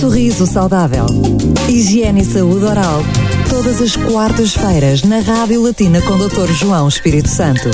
Sorriso saudável. Higiene e saúde oral. Todas as quartas-feiras na Rádio Latina com Dr. João Espírito Santo.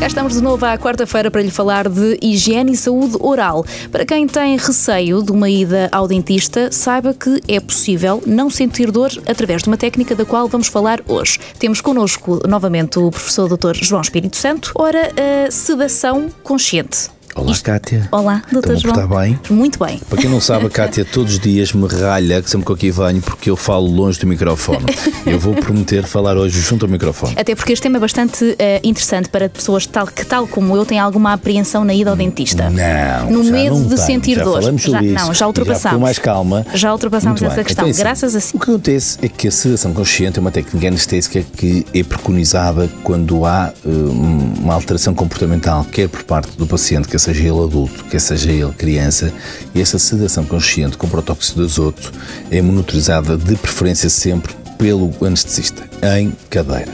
Cá estamos de novo à quarta-feira para lhe falar de higiene e saúde oral. Para quem tem receio de uma ida ao dentista, saiba que é possível não sentir dor através de uma técnica da qual vamos falar hoje. Temos connosco novamente o professor Dr. João Espírito Santo. Ora, a sedação consciente. Olá, Isto- Cátia. Olá, a João. portar bem? Muito bem. Para quem não sabe, a Cátia todos os dias me ralha que sempre que eu aqui venho porque eu falo longe do microfone. Eu vou prometer falar hoje junto ao microfone. Até porque este tema é bastante eh, interessante para pessoas tal, que, tal como eu, têm alguma apreensão na ida ao dentista. Não, No já medo não de tenho. sentir já dor. Falamos Já- sobre não, isso. já ultrapassamos. com mais calma. Já ultrapassamos Muito essa questão, Então, assim, graças a si. O que acontece é que a sedação consciente é uma técnica anestésica que é preconizada quando há eh, uma alteração comportamental, quer por parte do paciente, quer seja ele adulto, quer seja ele criança, essa sedação consciente com protóxido de azoto é monitorizada de preferência sempre pelo anestesista, em cadeira.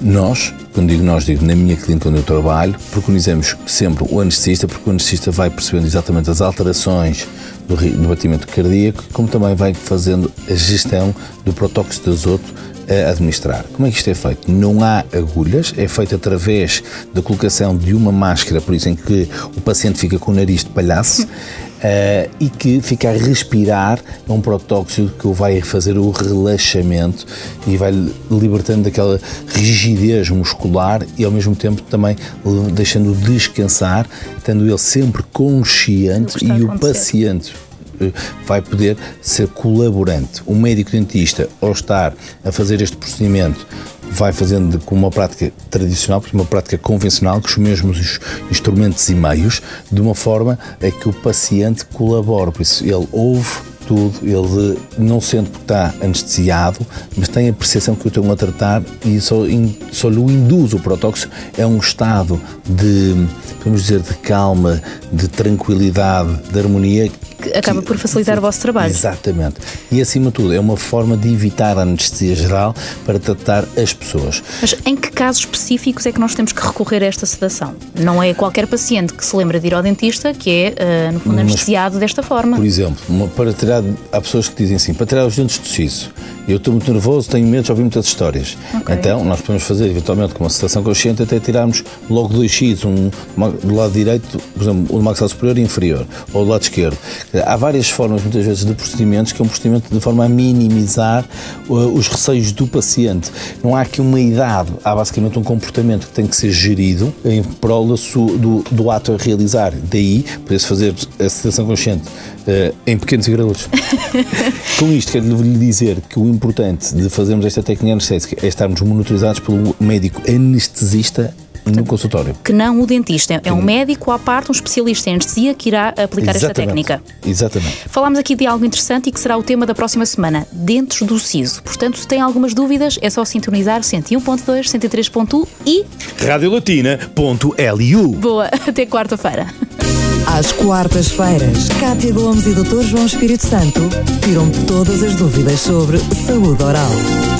Nós, quando digo nós, digo na minha clínica onde eu trabalho, preconizamos sempre o anestesista, porque o anestesista vai percebendo exatamente as alterações do, do batimento cardíaco, como também vai fazendo a gestão do protóxido de azoto a administrar. Como é que isto é feito? Não há agulhas, é feito através da colocação de uma máscara, por isso em que o paciente fica com o nariz de palhaço, eh, e que fica a respirar um protóxido que o vai fazer o relaxamento e vai libertando daquela rigidez muscular e ao mesmo tempo também deixando-o descansar, estando ele sempre consciente e o acontecer. paciente vai poder ser colaborante. O médico dentista, ao estar a fazer este procedimento, vai fazendo com uma prática tradicional, porque uma prática convencional, com os mesmos instrumentos e meios, de uma forma a que o paciente colabora. Por isso, ele ouve tudo, ele não sente porque está anestesiado, mas tem a percepção que o estão a tratar e só, in- só lhe induz o protóxido. É um estado de, vamos dizer, de calma, de tranquilidade, de harmonia. Que acaba por facilitar o vosso trabalho. Exatamente. E acima de tudo, é uma forma de evitar a anestesia geral para tratar as pessoas. Mas em que casos específicos é que nós temos que recorrer a esta sedação? Não é qualquer paciente que se lembra de ir ao dentista que é, eh, no fundo, Mas- anestesiado desta forma. Por exemplo, uma- para tirar, há pessoas que dizem assim, para tirar os dentes do siso, eu estou muito nervoso, tenho medo, já ouvi muitas histórias. Ok. Então, nós podemos fazer, eventualmente, com uma sedação consciente, até tirarmos logo dois X, um do lado direito, por exemplo, o do maxilar superior e inferior, ou do lado esquerdo. Há várias formas, muitas vezes, de procedimentos, que é um procedimento de forma a minimizar uh, os receios do paciente. Não há aqui uma idade, há basicamente um comportamento que tem que ser gerido em prol do, do ato a realizar. Daí, poder-se fazer a sedação consciente eh, em pequenos e graduados. Com isto, quero lhe dizer que o importante de fazermos esta técnica anestésica é estarmos monitorizados pelo médico anestesista no consultório. Que não o dentista. É um médico à parte, um especialista em anestesia que irá aplicar esta Exatamente. técnica. Exatamente. Falámos aqui de algo interessante e que será o tema da próxima semana: dentes do siso. Portanto, se tem algumas dúvidas, é só sintonizar 101.2, 103.1 e radiolatina.lu boa, até quarta-feira. Às quartas-feiras, Cátia Gomes e Dr. João Espírito Santo tiram todas as dúvidas sobre saúde oral.